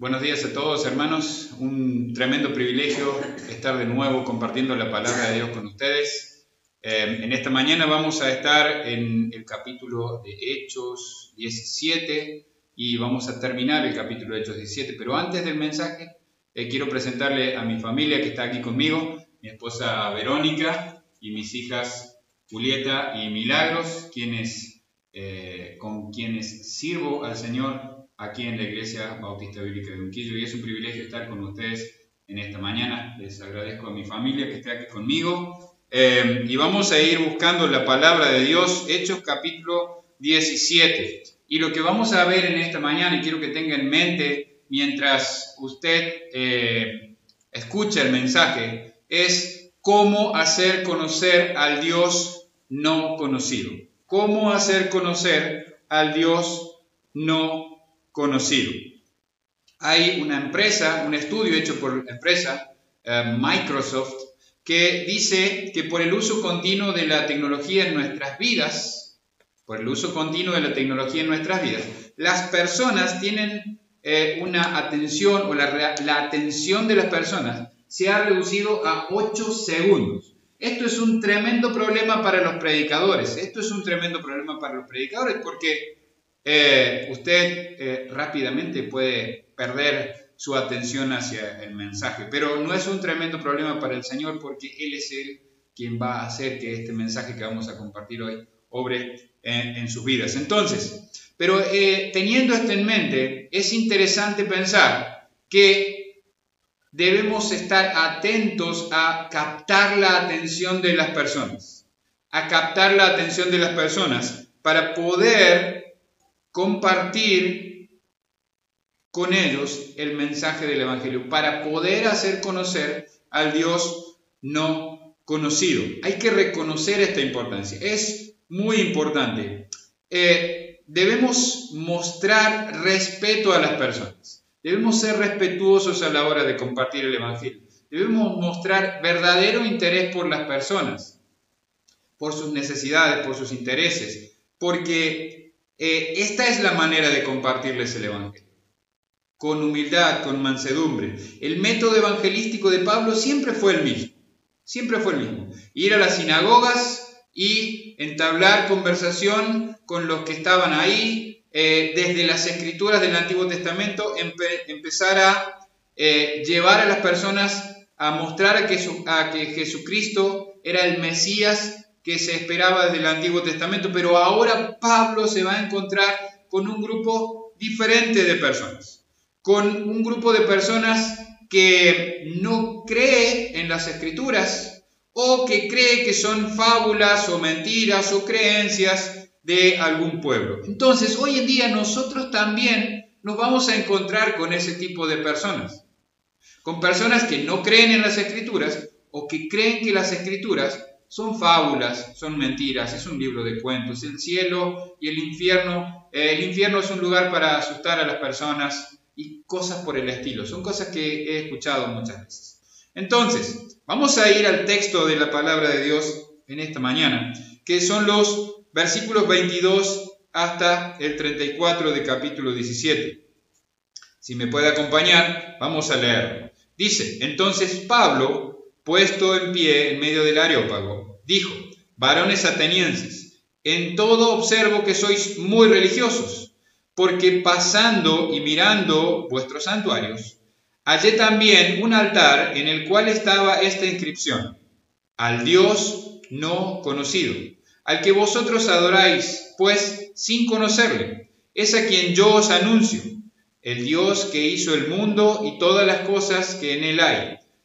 Buenos días a todos, hermanos. Un tremendo privilegio estar de nuevo compartiendo la palabra de Dios con ustedes. Eh, en esta mañana vamos a estar en el capítulo de Hechos 17 y vamos a terminar el capítulo de Hechos 17. Pero antes del mensaje, eh, quiero presentarle a mi familia que está aquí conmigo, mi esposa Verónica y mis hijas Julieta y Milagros, quienes, eh, con quienes sirvo al Señor aquí en la Iglesia Bautista Bíblica de Unquillo y es un privilegio estar con ustedes en esta mañana. Les agradezco a mi familia que esté aquí conmigo eh, y vamos a ir buscando la palabra de Dios, Hechos capítulo 17. Y lo que vamos a ver en esta mañana, y quiero que tenga en mente mientras usted eh, escucha el mensaje, es cómo hacer conocer al Dios no conocido. Cómo hacer conocer al Dios no conocido. Hay una empresa, un estudio hecho por la empresa eh, Microsoft, que dice que por el uso continuo de la tecnología en nuestras vidas, por el uso continuo de la tecnología en nuestras vidas, las personas tienen eh, una atención o la, la atención de las personas se ha reducido a 8 segundos. Esto es un tremendo problema para los predicadores. Esto es un tremendo problema para los predicadores porque eh, usted eh, rápidamente puede perder su atención hacia el mensaje, pero no es un tremendo problema para el Señor porque Él es Él quien va a hacer que este mensaje que vamos a compartir hoy obre en, sus vidas. Entonces, pero eh, teniendo esto en mente, es interesante pensar que debemos estar atentos a captar la atención de las personas, a captar la atención de las personas para poder compartir con ellos el mensaje del Evangelio para poder hacer conocer al Dios no conocido. Hay que reconocer esta importancia. Es muy importante. Eh, debemos mostrar respeto a las personas. Debemos ser respetuosos a la hora de compartir el Evangelio. Debemos mostrar verdadero interés por las personas, por sus necesidades, por sus intereses, porque eh, esta es la manera de compartirles el Evangelio. Con humildad, con mansedumbre. El método evangelístico de Pablo siempre fue el mismo. Siempre fue el mismo. Ir a las sinagogas y entablar conversación con los que estaban ahí, eh, desde las escrituras del Antiguo Testamento, empezar a eh, llevar a las personas a mostrar que, a que Jesucristo era el Mesías que se esperaba desde el Antiguo Testamento, pero ahora Pablo se va a encontrar con un grupo diferente de personas, con un grupo de personas que no cree en las escrituras o que cree que son fábulas o mentiras o creencias de algún pueblo. Entonces, hoy en día nosotros también nos vamos a encontrar con ese tipo de personas, con personas que no creen en las escrituras o que creen que las escrituras son fábulas, son mentiras, es un libro de cuentos. El cielo y el infierno, eh, el infierno es un lugar para asustar a las personas y cosas por el estilo. Son cosas que he escuchado muchas veces. Entonces, vamos a ir al texto de la palabra de Dios en esta mañana, que son los versículos 22 hasta el 34 de capítulo 17. Si me puede acompañar, vamos a leer. Dice, entonces Pablo, puesto en pie en medio del areópago, dijo, varones atenienses, en todo observo que sois muy religiosos, porque pasando y mirando vuestros santuarios, hallé también un altar en el cual estaba esta inscripción, al Dios no conocido, al que vosotros adoráis, pues sin conocerle, es a quien yo os anuncio, el Dios que hizo el mundo y todas las cosas que en él hay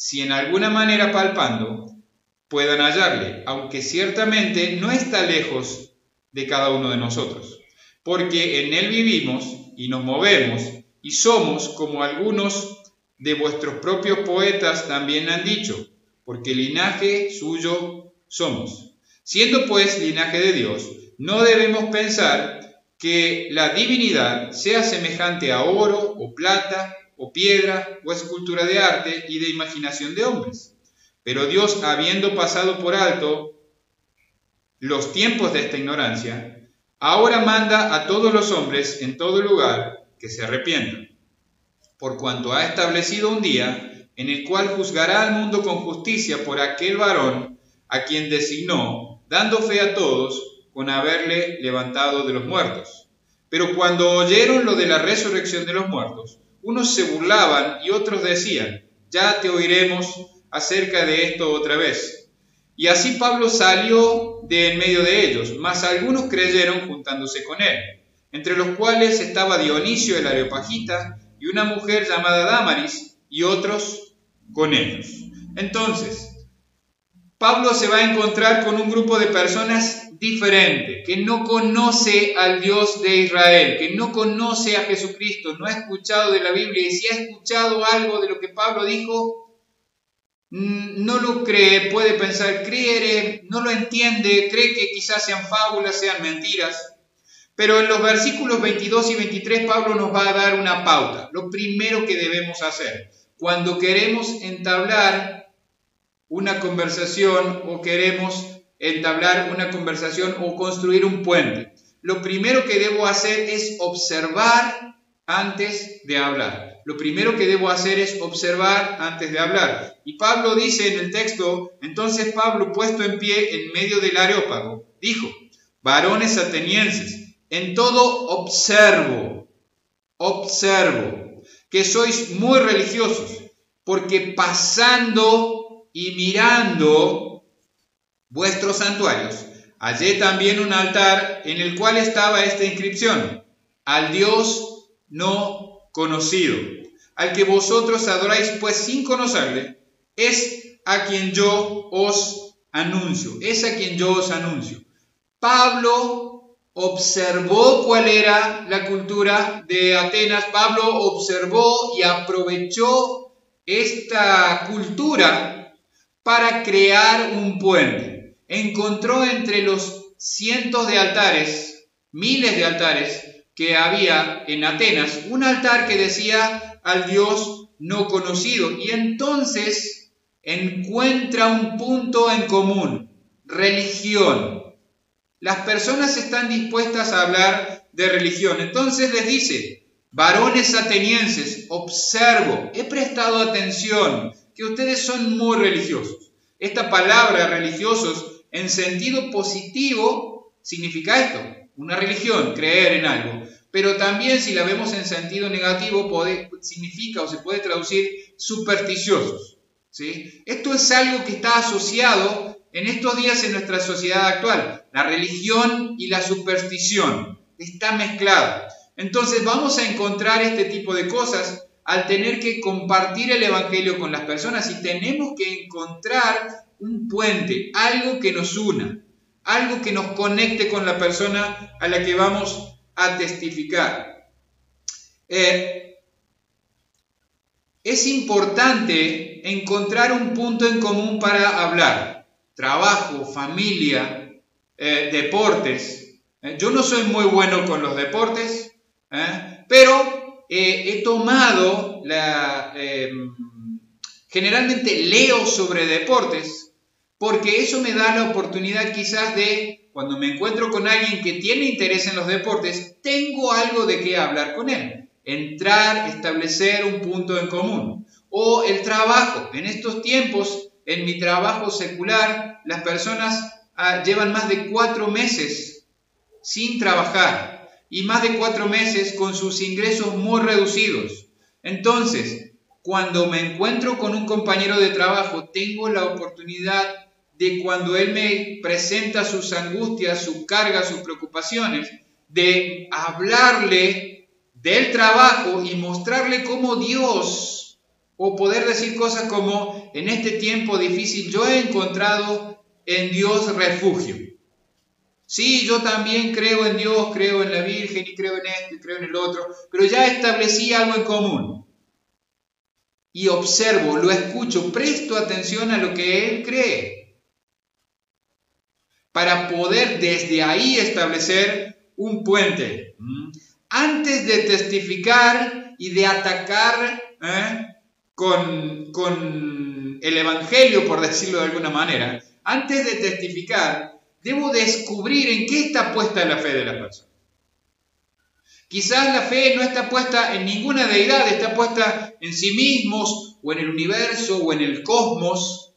si en alguna manera palpando puedan hallarle, aunque ciertamente no está lejos de cada uno de nosotros, porque en Él vivimos y nos movemos y somos como algunos de vuestros propios poetas también han dicho, porque linaje suyo somos. Siendo pues linaje de Dios, no debemos pensar que la divinidad sea semejante a oro o plata o piedra o escultura de arte y de imaginación de hombres. Pero Dios, habiendo pasado por alto los tiempos de esta ignorancia, ahora manda a todos los hombres en todo lugar que se arrepientan, por cuanto ha establecido un día en el cual juzgará al mundo con justicia por aquel varón a quien designó, dando fe a todos con haberle levantado de los muertos. Pero cuando oyeron lo de la resurrección de los muertos, unos se burlaban y otros decían, ya te oiremos acerca de esto otra vez. Y así Pablo salió de en medio de ellos, mas algunos creyeron juntándose con él, entre los cuales estaba Dionisio el Areopagita y una mujer llamada Damaris, y otros con ellos. Entonces, Pablo se va a encontrar con un grupo de personas diferente, que no conoce al Dios de Israel, que no conoce a Jesucristo, no ha escuchado de la Biblia y si ha escuchado algo de lo que Pablo dijo, mm, no lo cree, puede pensar, cree, no lo entiende, cree que quizás sean fábulas, sean mentiras. Pero en los versículos 22 y 23 Pablo nos va a dar una pauta, lo primero que debemos hacer cuando queremos entablar una conversación o queremos entablar una conversación o construir un puente. Lo primero que debo hacer es observar antes de hablar. Lo primero que debo hacer es observar antes de hablar. Y Pablo dice en el texto, entonces Pablo puesto en pie en medio del areópago, dijo, varones atenienses, en todo observo, observo, que sois muy religiosos, porque pasando y mirando vuestros santuarios, hallé también un altar en el cual estaba esta inscripción, al Dios no conocido, al que vosotros adoráis pues sin conocerle, es a quien yo os anuncio, es a quien yo os anuncio. Pablo observó cuál era la cultura de Atenas, Pablo observó y aprovechó esta cultura para crear un puente encontró entre los cientos de altares, miles de altares que había en Atenas, un altar que decía al Dios no conocido. Y entonces encuentra un punto en común, religión. Las personas están dispuestas a hablar de religión. Entonces les dice, varones atenienses, observo, he prestado atención, que ustedes son muy religiosos. Esta palabra religiosos en sentido positivo significa esto, una religión, creer en algo. Pero también si la vemos en sentido negativo significa o se puede traducir supersticiosos. ¿sí? Esto es algo que está asociado en estos días en nuestra sociedad actual. La religión y la superstición está mezclada. Entonces vamos a encontrar este tipo de cosas al tener que compartir el Evangelio con las personas y tenemos que encontrar un puente, algo que nos una, algo que nos conecte con la persona a la que vamos a testificar. Eh, es importante encontrar un punto en común para hablar. Trabajo, familia, eh, deportes. Eh, yo no soy muy bueno con los deportes, pero he tomado la... generalmente leo sobre deportes porque eso me da la oportunidad quizás de, cuando me encuentro con alguien que tiene interés en los deportes, tengo algo de qué hablar con él. Entrar, establecer un punto en común. O el trabajo. En estos tiempos, en mi trabajo secular, las personas ah, llevan más de cuatro meses sin trabajar y más de cuatro meses con sus ingresos muy reducidos. Entonces, cuando me encuentro con un compañero de trabajo, tengo la oportunidad de cuando Él me presenta sus angustias, sus cargas, sus preocupaciones, de hablarle del trabajo y mostrarle cómo Dios, o poder decir cosas como, en este tiempo difícil yo he encontrado en Dios refugio. Sí, yo también creo en Dios, creo en la Virgen y creo en esto y creo en el otro, pero ya establecí algo en común. Y observo, lo escucho, presto atención a lo que él cree, para poder desde ahí establecer un puente. Antes de testificar y de atacar ¿eh? con, con el Evangelio, por decirlo de alguna manera, antes de testificar, debo descubrir en qué está puesta la fe de la persona. Quizás la fe no está puesta en ninguna deidad, está puesta en sí mismos, o en el universo, o en el cosmos,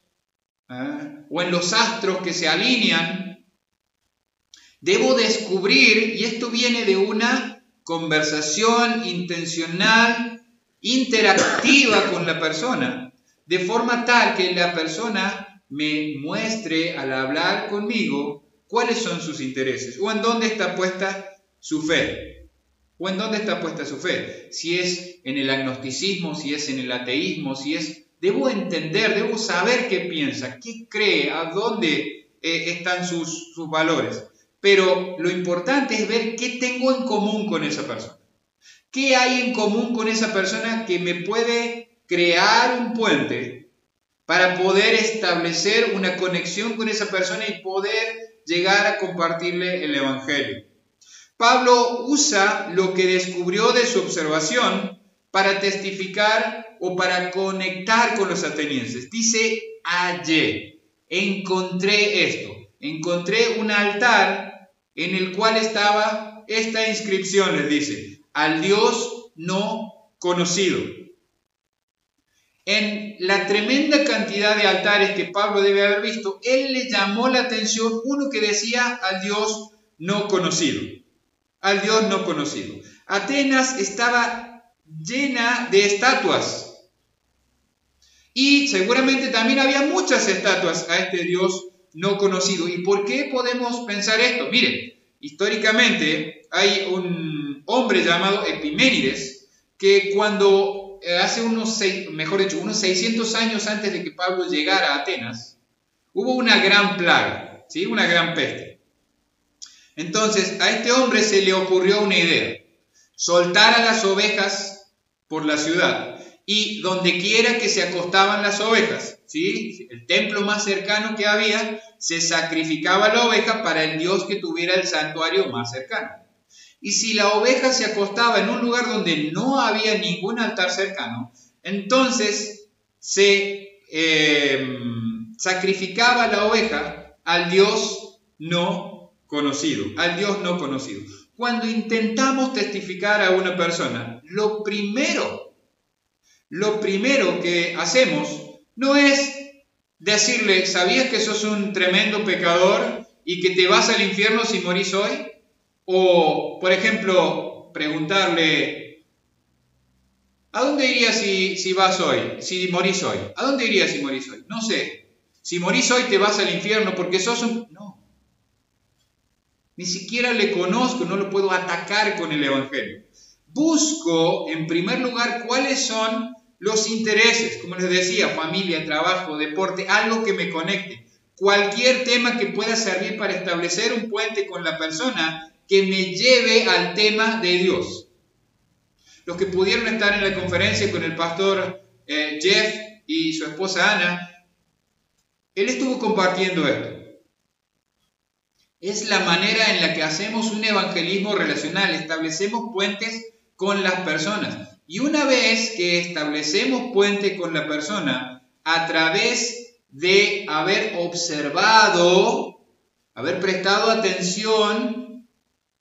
¿eh? o en los astros que se alinean. Debo descubrir, y esto viene de una conversación intencional, interactiva con la persona, de forma tal que la persona me muestre al hablar conmigo cuáles son sus intereses o en dónde está puesta su fe. O en dónde está puesta su fe. Si es en el agnosticismo, si es en el ateísmo, si es... Debo entender, debo saber qué piensa, qué cree, a dónde eh, están sus, sus valores. Pero lo importante es ver qué tengo en común con esa persona. ¿Qué hay en común con esa persona que me puede crear un puente para poder establecer una conexión con esa persona y poder llegar a compartirle el Evangelio. Pablo usa lo que descubrió de su observación para testificar o para conectar con los atenienses. Dice, hallé, encontré esto, encontré un altar en el cual estaba esta inscripción, les dice, al Dios no conocido en la tremenda cantidad de altares que Pablo debe haber visto, él le llamó la atención uno que decía al Dios no conocido, al Dios no conocido. Atenas estaba llena de estatuas y seguramente también había muchas estatuas a este Dios no conocido. ¿Y por qué podemos pensar esto? Miren, históricamente hay un hombre llamado Epiménides que cuando eh, hace unos, mejor dicho, unos 600 años antes de que Pablo llegara a Atenas, hubo una gran plaga, ¿sí? una gran peste. Entonces a este hombre se le ocurrió una idea, soltar a las ovejas por la ciudad y donde quiera que se acostaban las ovejas, ¿sí? el templo más cercano que había, se sacrificaba la oveja para el dios que tuviera el santuario más cercano. Y si la oveja se acostaba en un lugar donde no había ningún altar cercano, entonces se em, sacrificaba la oveja al Dios no conocido, al Dios no conocido. Cuando intentamos testificar a una persona, lo primero, lo primero que hacemos no es decirle, ¿sabías que sos un tremendo pecador y que te vas al infierno si morís hoy? O, por ejemplo, preguntarle, ¿a dónde irías si, si vas hoy, si morís hoy? ¿A dónde irías si morís hoy? No sé. Si morís hoy te vas al infierno porque sos un... Ni siquiera le conozco, no lo puedo atacar con el Evangelio. Busco, en primer lugar, cuáles son los intereses, como les decía, familia, trabajo, deporte, algo que me conecte. Cualquier tema que pueda servir para establecer un puente con la persona que me lleve al tema de Dios. Los que pudieron estar en la conferencia con el pastor eh, Jeff y su esposa Ana, él estuvo compartiendo esto. Es la manera en la que hacemos un evangelismo relacional, establecemos puentes con las personas. Y una vez que establecemos puente con la persona, a través de haber observado, haber prestado atención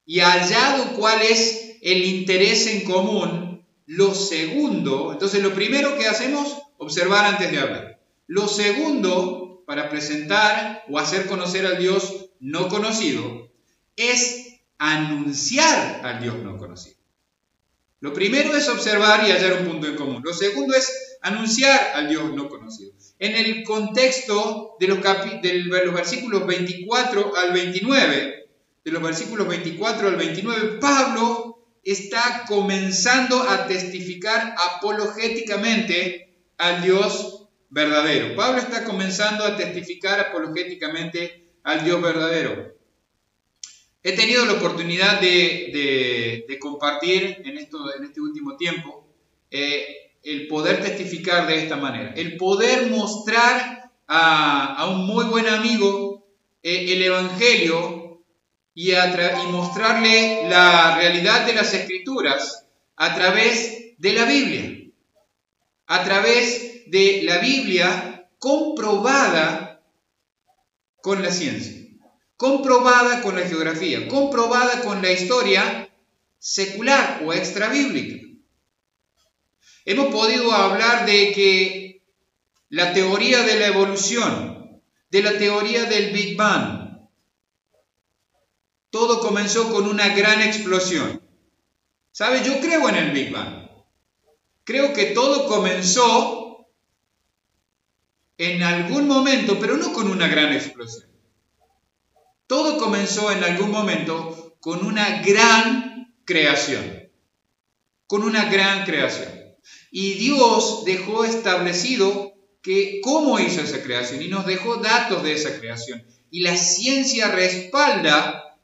y hallado cuál es el interés en común, lo segundo, entonces lo primero que hacemos, observar antes de hablar. Lo segundo, para presentar o hacer conocer al Dios no conocido, es anunciar al Dios no conocido. Lo primero es observar y hallar un punto en común. Lo segundo es anunciar al Dios no conocido. En el contexto de los, de los versículos 24 al 29, de los versículos 24 al 29, Pablo está comenzando a testificar apologéticamente al Dios verdadero. Pablo está comenzando a testificar apologéticamente al Dios verdadero. He tenido la oportunidad de, compartir en, este último tiempo eh, el poder testificar de esta manera, el poder mostrar a, un muy buen amigo eh, el Evangelio y, y mostrarle la realidad de las Escrituras a través de la Biblia, a través de la Biblia comprobada con la ciencia comprobada con la geografía, comprobada con la historia secular o extrabíblica. Hemos podido hablar de que la teoría de la evolución, de la teoría del Big Bang, todo comenzó con una gran explosión. ¿Sabe? Yo creo en el Big Bang. Creo que todo comenzó en algún momento, pero no con una gran explosión. Todo comenzó en algún momento con una gran creación, con una gran creación. Y Dios dejó establecido que cómo hizo esa creación y nos dejó datos de esa creación. Y la ciencia respalda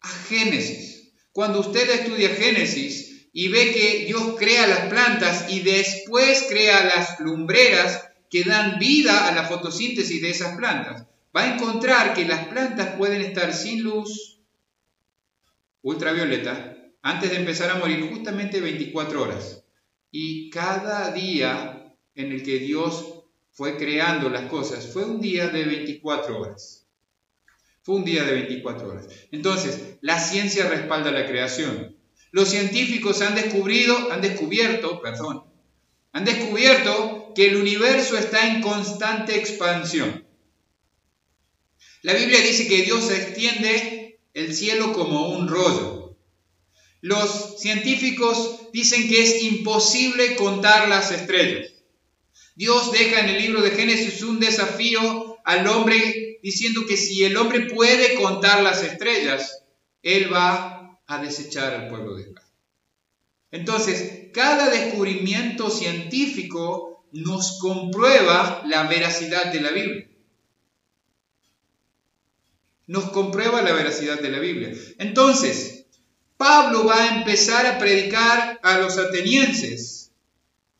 a Génesis. Cuando usted estudia Génesis y ve que Dios crea las plantas y después crea las lumbreras que dan vida a la fotosíntesis de esas plantas, va a encontrar que las plantas pueden estar sin luz ultravioleta antes de empezar a morir justamente 24 horas. Y cada día en el que Dios fue creando las cosas fue un día de 24 horas. Fue un día de 24 horas. Entonces, la ciencia respalda la creación. Los científicos han han descubierto, perdón, han descubierto que el universo está en constante expansión. La Biblia dice que Dios extiende el cielo como un rollo. Los científicos dicen que es imposible contar las estrellas. Dios deja en el libro de Génesis un desafío al hombre diciendo que si el hombre puede contar las estrellas, él va a desechar al pueblo de Israel. Entonces, cada descubrimiento científico nos comprueba la veracidad de la Biblia nos comprueba la veracidad de la Biblia. Entonces, Pablo va a empezar a predicar a los atenienses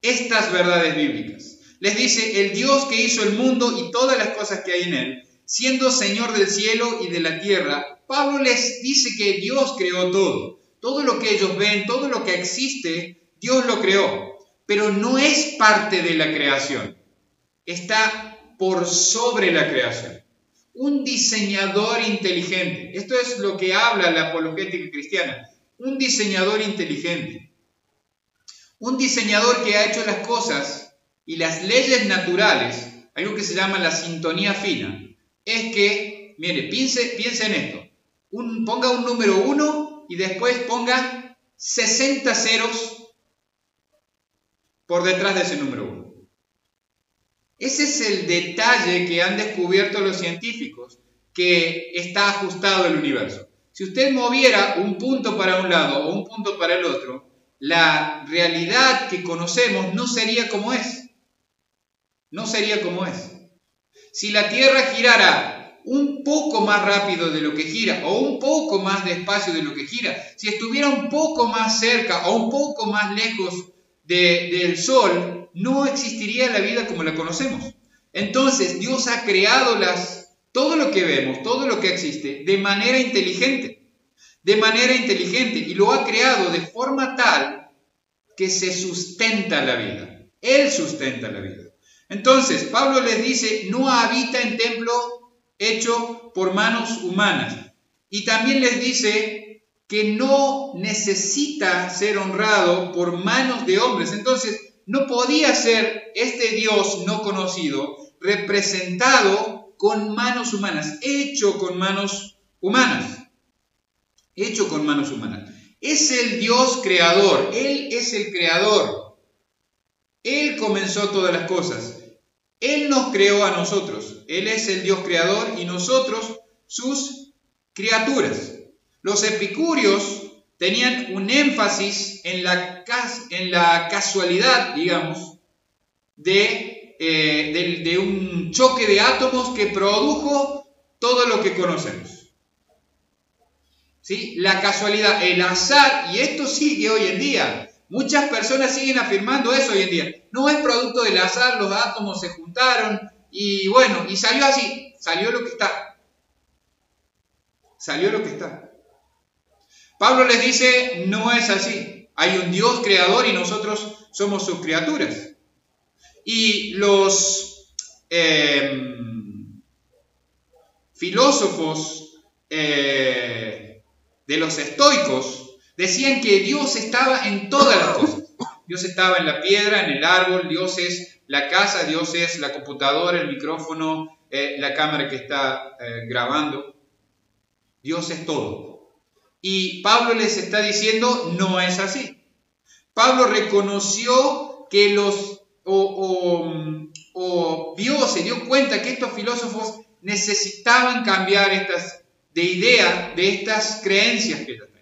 estas verdades bíblicas. Les dice, el Dios que hizo el mundo y todas las cosas que hay en él, siendo Señor del cielo y de la tierra, Pablo les dice que Dios creó todo. Todo lo que ellos ven, todo lo que existe, Dios lo creó. Pero no es parte de la creación. Está por sobre la creación un diseñador inteligente. Esto es lo que habla la apologética cristiana. Un diseñador inteligente. Un diseñador que ha hecho las cosas y las leyes naturales, algo que se llama la sintonía fina, es que, mire, piense, piense en esto. Un, ponga un número 1 y después ponga 60 ceros por detrás de ese número 1. Ese es el detalle que han descubierto los científicos, que está ajustado el universo. Si usted moviera un punto para un lado o un punto para el otro, la realidad que conocemos no sería como es. No sería como es. Si la Tierra girara un poco más rápido de lo que gira o un poco más despacio de lo que gira, si estuviera un poco más cerca o un poco más lejos del Sol, no existiría la vida como la conocemos. Entonces, Dios ha creado las, todo lo que vemos, todo lo que existe, de manera inteligente. De manera inteligente. Y lo ha creado de forma tal que se sustenta la vida. Él sustenta la vida. Entonces, Pablo les dice, no habita en templo hecho por manos humanas. Y también les dice que no necesita ser honrado por manos de hombres. Entonces, no podía ser este Dios no conocido representado con manos humanas, hecho con manos humanas, hecho con manos humanas. Es el Dios creador, Él es el creador. Él comenzó todas las cosas. Él nos creó a nosotros. Él es el Dios creador y nosotros sus criaturas. Los epicúreos tenían un énfasis en la, en la casualidad, digamos, de, eh, de, un choque de átomos que produjo todo lo que conocemos. ¿sí? la casualidad, el azar, y esto sigue hoy en día. Muchas personas siguen afirmando eso hoy en día. No es producto del azar, los átomos se juntaron y bueno, y salió así, salió lo que está. Salió lo que está. Pablo les dice, no es así. Hay un Dios creador y nosotros somos sus criaturas. Y los em, filósofos eh, de los estoicos decían que Dios estaba en todas las cosas. Dios estaba en la piedra, en el árbol, Dios es la casa, Dios es la computadora, el micrófono, eh, la cámara que está eh, grabando. Dios es todo. Y Pablo les está diciendo, no es así. Pablo reconoció que los, o, o se dio cuenta que estos filósofos necesitaban cambiar estas, de idea, de estas creencias que ellos.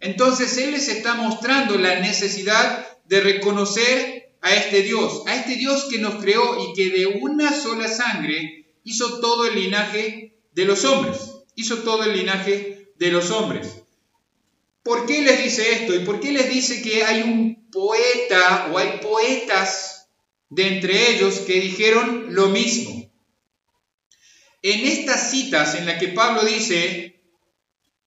Entonces Él les está mostrando la necesidad de reconocer a este Dios, a este Dios que nos creó y que de una sola sangre hizo todo el linaje de los hombres, hizo todo el linaje de los hombres. ¿Por qué les dice esto? ¿Y por qué les dice que hay un poeta o hay poetas de entre ellos que dijeron lo mismo? En estas citas en las que Pablo dice,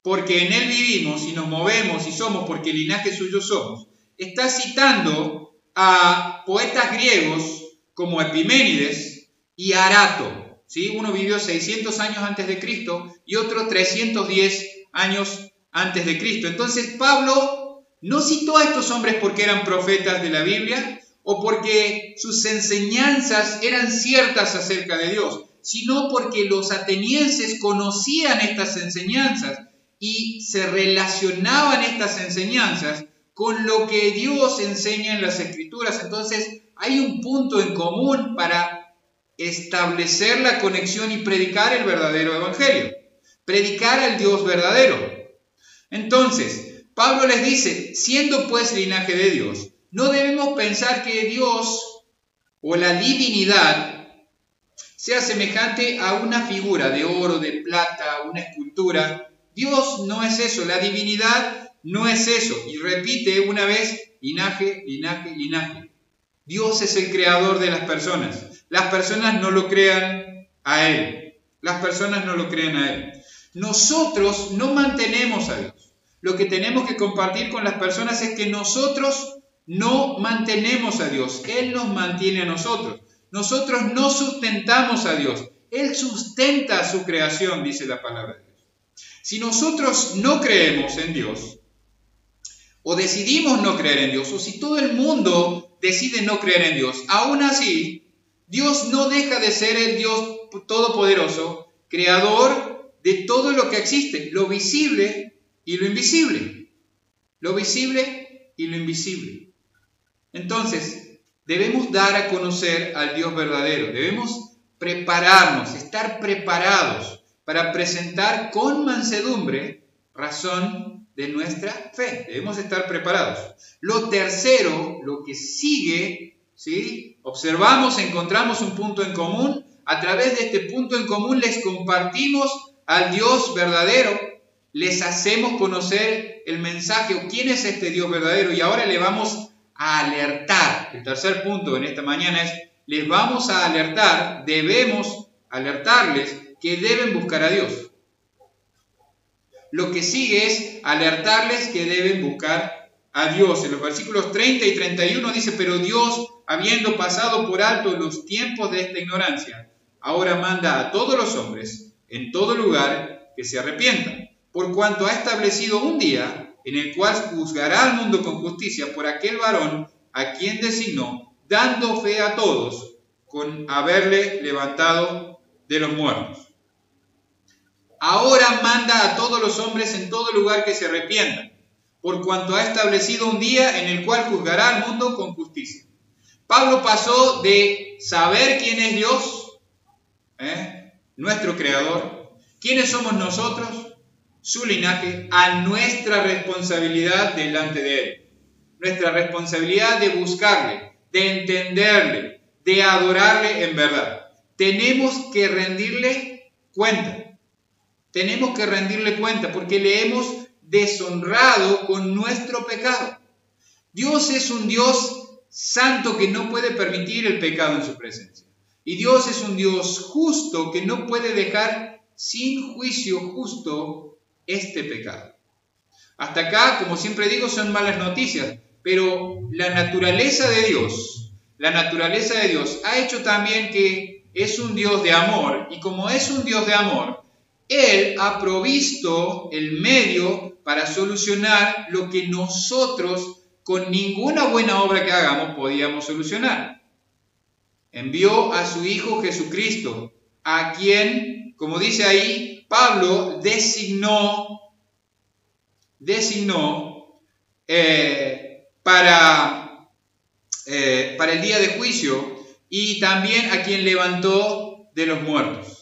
porque en él vivimos y nos movemos y somos porque el linaje suyo somos, está citando a poetas griegos como Epiménides y Arato. ¿sí? Uno vivió 600 años antes de Cristo y otro 310 años antes de Cristo. Entonces Pablo no citó a estos hombres porque eran profetas de la Biblia o porque sus enseñanzas eran ciertas acerca de Dios, sino porque los atenienses conocían estas enseñanzas y se relacionaban estas enseñanzas con lo que Dios enseña en las escrituras. Entonces hay un punto en común para establecer la conexión y predicar el verdadero evangelio, predicar al Dios verdadero. Entonces, Pablo les dice, siendo pues linaje de Dios, no debemos pensar que Dios o la divinidad sea semejante a una figura de oro, de plata, una escultura. Dios no es eso, la divinidad no es eso. Y repite una vez, linaje, linaje, linaje. Dios es el creador de las personas. Las personas no lo crean a Él. Las personas no lo crean a Él. Nosotros no mantenemos a Dios. Lo que tenemos que compartir con las personas es que nosotros no mantenemos a Dios. Él nos mantiene a nosotros. Nosotros no sustentamos a Dios. Él sustenta su creación, dice la palabra de Dios. Si nosotros no creemos en Dios, o decidimos no creer en Dios, o si todo el mundo decide no creer en Dios, aún así, Dios no deja de ser el Dios todopoderoso, creador de todo lo que existe, lo visible y lo invisible. Lo visible y lo invisible. Entonces, debemos dar a conocer al Dios verdadero, debemos prepararnos, estar preparados para presentar con mansedumbre razón de nuestra fe. Debemos estar preparados. Lo tercero, lo que sigue, ¿sí? observamos, encontramos un punto en común. A través de este punto en común les compartimos al Dios verdadero, les hacemos conocer el mensaje o quién es este Dios verdadero y ahora le vamos a alertar. El tercer punto en esta mañana es, les vamos a alertar, debemos alertarles que deben buscar a Dios lo que sigue es alertarles que deben buscar a Dios. En los versículos 30 y 31 dice, pero Dios, habiendo pasado por alto los tiempos de esta ignorancia, ahora manda a todos los hombres en todo lugar que se arrepientan, por cuanto ha establecido un día en el cual juzgará al mundo con justicia por aquel varón a quien designó, dando fe a todos con haberle levantado de los muertos ahora manda a todos los hombres en todo lugar que se arrepientan, por cuanto ha establecido un día en el cual juzgará al mundo con justicia. Pablo pasó de saber quién es Dios, ¿eh? nuestro creador, quiénes somos nosotros, su linaje, a nuestra responsabilidad delante de Él. Nuestra responsabilidad de buscarle, de entenderle, de adorarle en verdad. Tenemos que rendirle cuenta. Tenemos que rendirle cuenta porque le hemos deshonrado con nuestro pecado. Dios es un Dios santo que no puede permitir el pecado en su presencia. Y Dios es un Dios justo que no puede dejar sin juicio justo este pecado. Hasta acá, como siempre digo, son malas noticias, pero la naturaleza de Dios, la naturaleza de Dios ha hecho también que es un Dios de amor y como es un Dios de amor, Él ha provisto el medio para solucionar lo que nosotros con ninguna buena obra que hagamos podíamos solucionar. Envió a su Hijo Jesucristo, a quien, como dice ahí, Pablo designó, designó eh, para, eh, para el día de juicio y también a quien levantó de los muertos.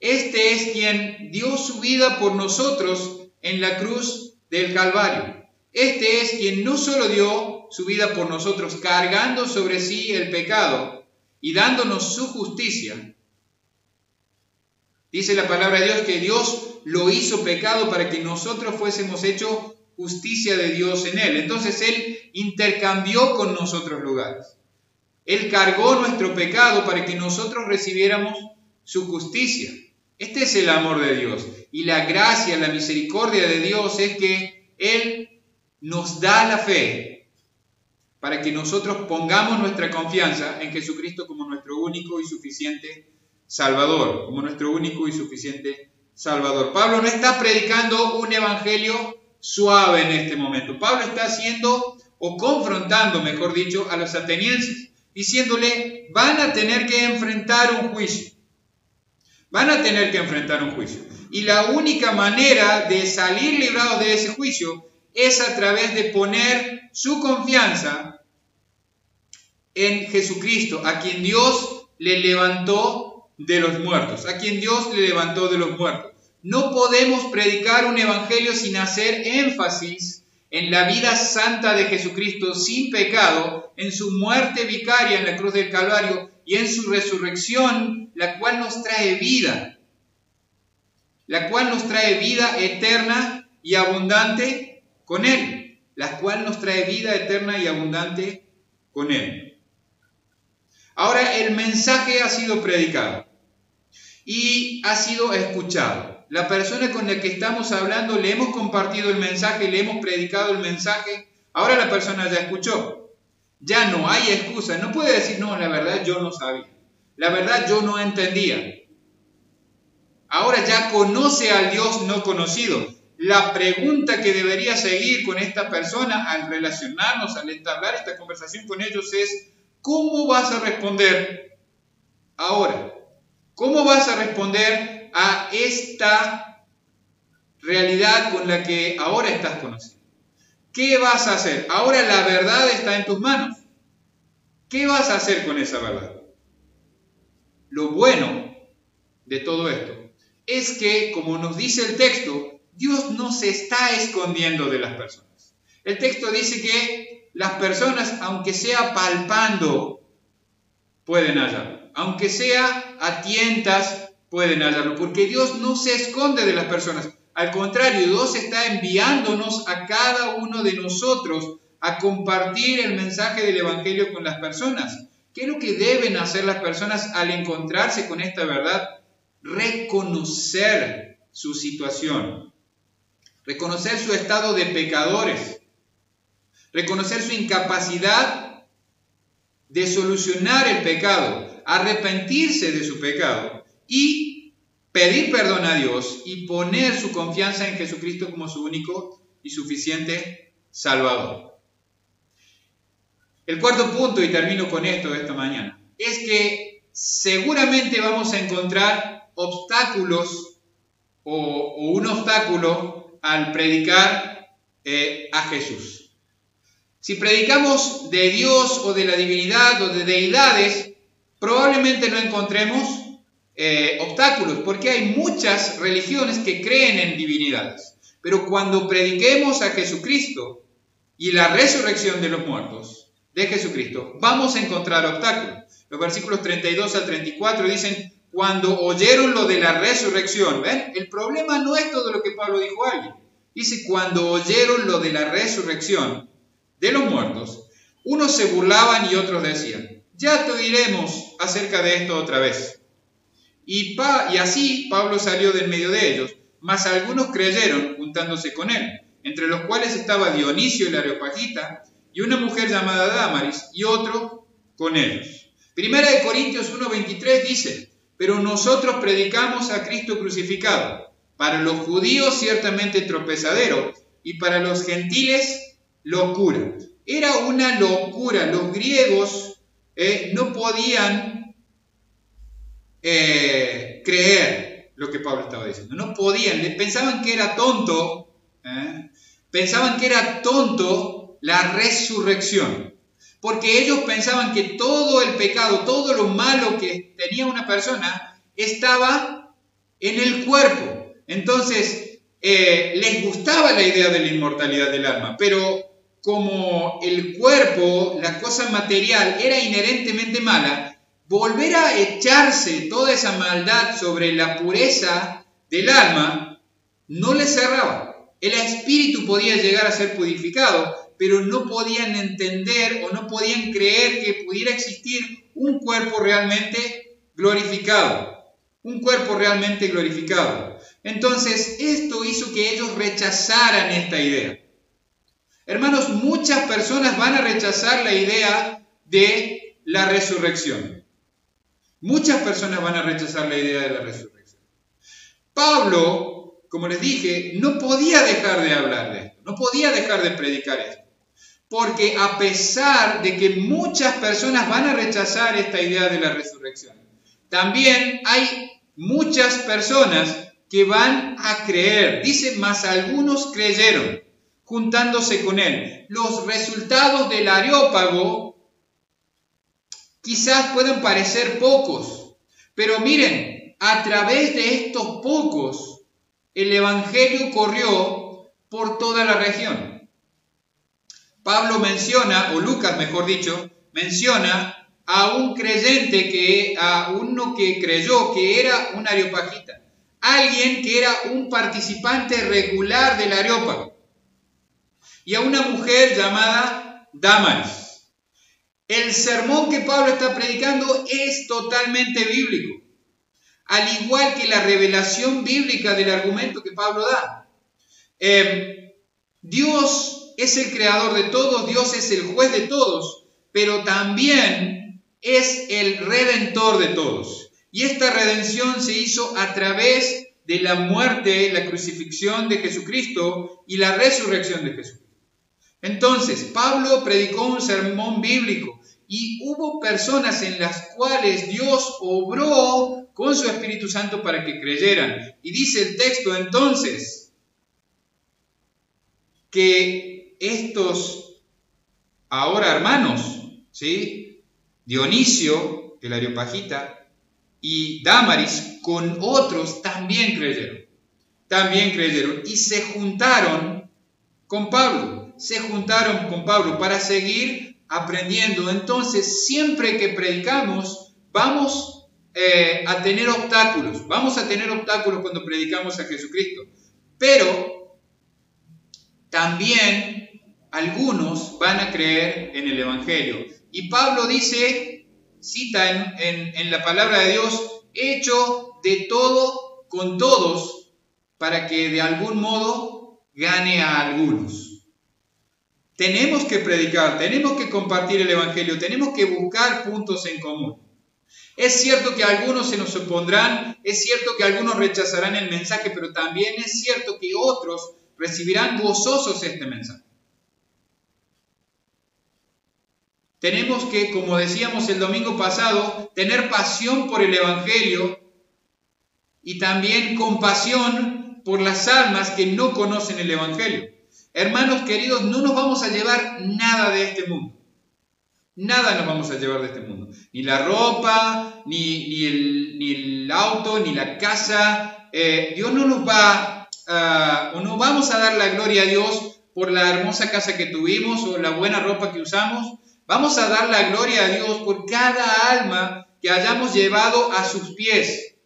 Este es quien dio su vida por nosotros en la cruz del Calvario. Este es quien no solo dio su vida por nosotros, cargando sobre sí el pecado y dándonos su justicia. Dice la palabra de Dios que Dios lo hizo pecado para que nosotros fuésemos hechos justicia de Dios en él. Entonces Él intercambió con nosotros lugares. Él cargó nuestro pecado para que nosotros recibiéramos su justicia. Este es el amor de Dios. Y la gracia, la misericordia de Dios es que Él nos da la fe para que nosotros pongamos nuestra confianza en Jesucristo como nuestro único y suficiente Salvador, como nuestro único y suficiente Salvador. Pablo no está predicando un evangelio suave en este momento. Pablo está haciendo o confrontando, mejor dicho, a los atenienses, diciéndole, van a tener que enfrentar un juicio. Van a tener que enfrentar un juicio. Y la única manera de salir librados de ese juicio es a través de poner su confianza en Jesucristo, a quien Dios le levantó de los muertos, a quien Dios le levantó de los muertos. No podemos predicar un evangelio sin hacer énfasis en la vida santa de Jesucristo sin pecado, en su muerte vicaria en la cruz del Calvario y en su resurrección, la cual nos trae vida, la cual nos trae vida eterna y abundante con Él, la cual nos trae vida eterna y abundante con Él. Ahora el mensaje ha sido predicado y ha sido escuchado. La persona con la que estamos hablando le hemos compartido el mensaje, le hemos predicado el mensaje, ahora la persona ya escuchó. Ya no hay excusa, no puede decir, no, la verdad yo no sabía, la verdad yo no entendía. Ahora ya conoce al Dios no conocido. La pregunta que debería seguir con esta persona al relacionarnos, al entablar esta conversación con ellos es, ¿cómo vas a responder ahora? ¿Cómo vas a responder a esta realidad con la que ahora estás conociendo? ¿Qué vas a hacer? Ahora la verdad está en tus manos. ¿Qué vas a hacer con esa verdad? Lo bueno de todo esto es que, como nos dice el texto, Dios no se está escondiendo de las personas. El texto dice que las personas, aunque sea palpando, pueden hallarlo. Aunque sea a tientas, pueden hallarlo. Porque Dios no se esconde de las personas. Al contrario, Dios está enviándonos a cada uno de nosotros a compartir el mensaje del Evangelio con las personas. ¿Qué es lo que deben hacer las personas al encontrarse con esta verdad? Reconocer su situación, reconocer su estado de pecadores, reconocer su incapacidad de solucionar el pecado, arrepentirse de su pecado y pedir perdón a Dios y poner su confianza en Jesucristo como su único y suficiente Salvador. El cuarto punto, y termino con esto esta mañana, es que seguramente vamos a encontrar obstáculos o, un obstáculo al predicar eh, a Jesús. Si predicamos de Dios o de la divinidad o de deidades, probablemente no encontremos eh, obstáculos, porque hay muchas religiones que creen en divinidades. Pero cuando prediquemos a Jesucristo y la resurrección de los muertos, de Jesucristo, vamos a encontrar obstáculos. Los versículos 32 al 34 dicen, cuando oyeron lo de la resurrección, ¿ven? El problema no es todo lo que Pablo dijo a alguien. Dice, cuando oyeron lo de la resurrección de los muertos, unos se burlaban y otros decían, ya te oiremos acerca de esto otra vez. Y, y así Pablo salió del medio de ellos, mas algunos creyeron juntándose con él, entre los cuales estaba Dionisio el Areopagita y una mujer llamada Damaris y otro con ellos. Primera de Corintios 1.23 dice, pero nosotros predicamos a Cristo crucificado, para los judíos ciertamente tropezadero y para los gentiles locura. Era una locura, los griegos eh, no podían eh, creer lo que Pablo estaba diciendo, no podían, pensaban que era tonto, eh, pensaban que era tonto la resurrección. Porque ellos pensaban que todo el pecado, todo lo malo que tenía una persona estaba en el cuerpo. Entonces, eh, les gustaba la idea de la inmortalidad del alma, pero como el cuerpo, la cosa material, era inherentemente mala, volver a echarse toda esa maldad sobre la pureza del alma no les cerraba. El espíritu podía llegar a ser purificado, pero no podían entender o no podían creer que pudiera existir un cuerpo realmente glorificado. Un cuerpo realmente glorificado. Entonces, esto hizo que ellos rechazaran esta idea. Hermanos, muchas personas van a rechazar la idea de la resurrección. Muchas personas van a rechazar la idea de la resurrección. Pablo, como les dije, no podía dejar de hablar de esto, no podía dejar de predicar esto. Porque a pesar de que muchas personas van a rechazar esta idea de la resurrección, también hay muchas personas que van a creer. Dice, más algunos creyeron juntándose con él. Los resultados del areópago quizás puedan parecer pocos, pero miren, a través de estos pocos, el Evangelio corrió por toda la región. Pablo menciona, o Lucas mejor dicho, menciona a un creyente que, a uno que creyó que era un areopagita, alguien que era un participante regular del areópago, y a una mujer llamada Damaris. El sermón que Pablo está predicando es totalmente bíblico, al igual que la revelación bíblica del argumento que Pablo da. Eh, Dios es el creador de todos, Dios es el juez de todos, pero también es el redentor de todos. Y esta redención se hizo a través de la muerte, la crucifixión de Jesucristo y la resurrección de Jesucristo. Entonces, Pablo predicó un sermón bíblico y hubo personas en las cuales Dios obró con su Espíritu Santo para que creyeran. Y dice el texto entonces que estos ahora hermanos, ¿sí? Dionisio, el Areopagita, y Damaris con otros también creyeron. También creyeron y se juntaron con Pablo. Se juntaron con Pablo para seguir aprendiendo. Entonces, siempre que predicamos, vamos eh, a tener obstáculos. Vamos a tener obstáculos cuando predicamos a Jesucristo. Pero también algunos van a creer en el Evangelio. Y Pablo dice, cita en, la palabra de Dios, hecho de todo con todos, para que de algún modo gane a algunos. Tenemos que predicar, tenemos que compartir el Evangelio, tenemos que buscar puntos en común. Es cierto que algunos se nos opondrán, es cierto que algunos rechazarán el mensaje, pero también es cierto que otros recibirán gozosos este mensaje. Tenemos que, como decíamos el domingo pasado, tener pasión por el Evangelio y también compasión por las almas que no conocen el Evangelio. Hermanos queridos, no nos vamos a llevar nada de este mundo. Nada nos vamos a llevar de este mundo. Ni la ropa, ni, el, auto, ni la casa. Eh, Dios no nos va, o no vamos a dar la gloria a Dios por la hermosa casa que tuvimos o la buena ropa que usamos Vamos a dar la gloria a Dios por cada alma que hayamos llevado a sus pies.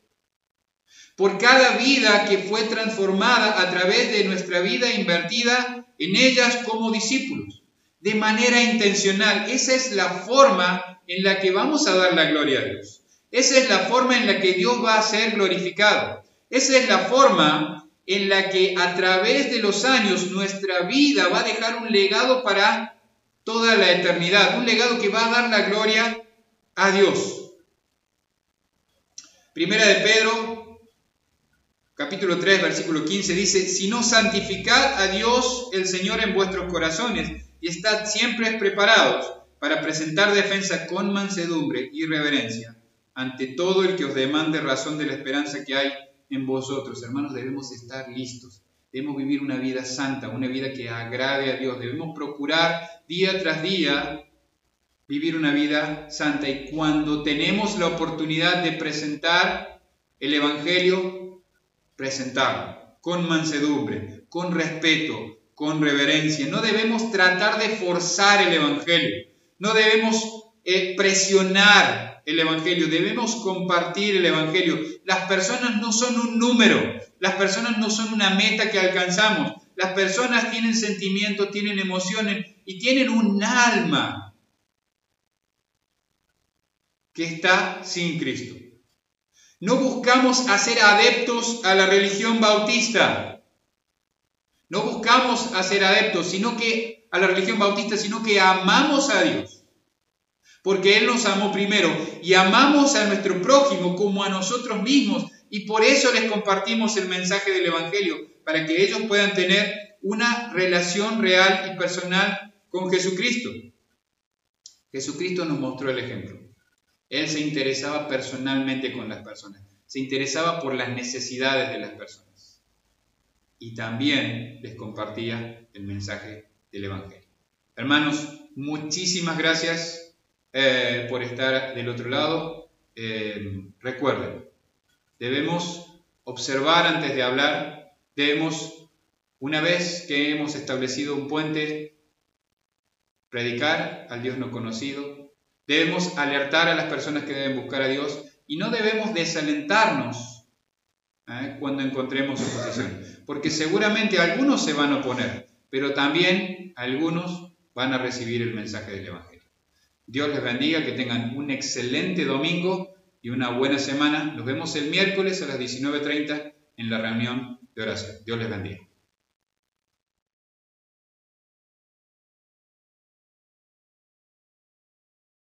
Por cada vida que fue transformada a través de nuestra vida invertida en ellas como discípulos, de manera intencional. Esa es la forma en la que vamos a dar la gloria a Dios. Esa es la forma en la que Dios va a ser glorificado. Esa es la forma en la que a través de los años nuestra vida va a dejar un legado para toda la eternidad, un legado que va a dar la gloria a Dios. Primera de Pedro, capítulo 3, versículo 15, dice, si no santificad a Dios el Señor en vuestros corazones y estad siempre preparados para presentar defensa con mansedumbre y reverencia ante todo el que os demande razón de la esperanza que hay en vosotros. Hermanos, debemos estar listos. Debemos vivir una vida santa, una vida que agrade a Dios. Debemos procurar día tras día vivir una vida santa. Y cuando tenemos la oportunidad de presentar el Evangelio, presentarlo con mansedumbre, con respeto, con reverencia. No debemos tratar de forzar el Evangelio. No debemos eh, presionar el Evangelio, debemos compartir el Evangelio. Las personas no son un número, las personas no son una meta que alcanzamos. Las personas tienen sentimientos, tienen emociones y tienen un alma que está sin Cristo. No buscamos hacer adeptos a la religión bautista. No buscamos hacer adeptos, sino que a la religión bautista, sino que amamos a Dios porque Él nos amó primero y amamos a nuestro prójimo como a nosotros mismos y por eso les compartimos el mensaje del Evangelio, para que ellos puedan tener una relación real y personal con Jesucristo. Jesucristo nos mostró el ejemplo. Él se interesaba personalmente con las personas, se interesaba por las necesidades de las personas y también les compartía el mensaje del Evangelio. Hermanos, muchísimas gracias eh, por estar del otro lado. Eh, recuerden, debemos observar antes de hablar, debemos, una vez que hemos establecido un puente, predicar al Dios no conocido, debemos alertar a las personas que deben buscar a Dios y no debemos desalentarnos ¿eh? cuando encontremos oposición, porque seguramente algunos se van a oponer, pero también algunos van a recibir el mensaje del Evangelio. Dios les bendiga, que tengan un excelente domingo y una buena semana. Nos vemos el miércoles a las 19.30 en la reunión de oración. Dios les bendiga.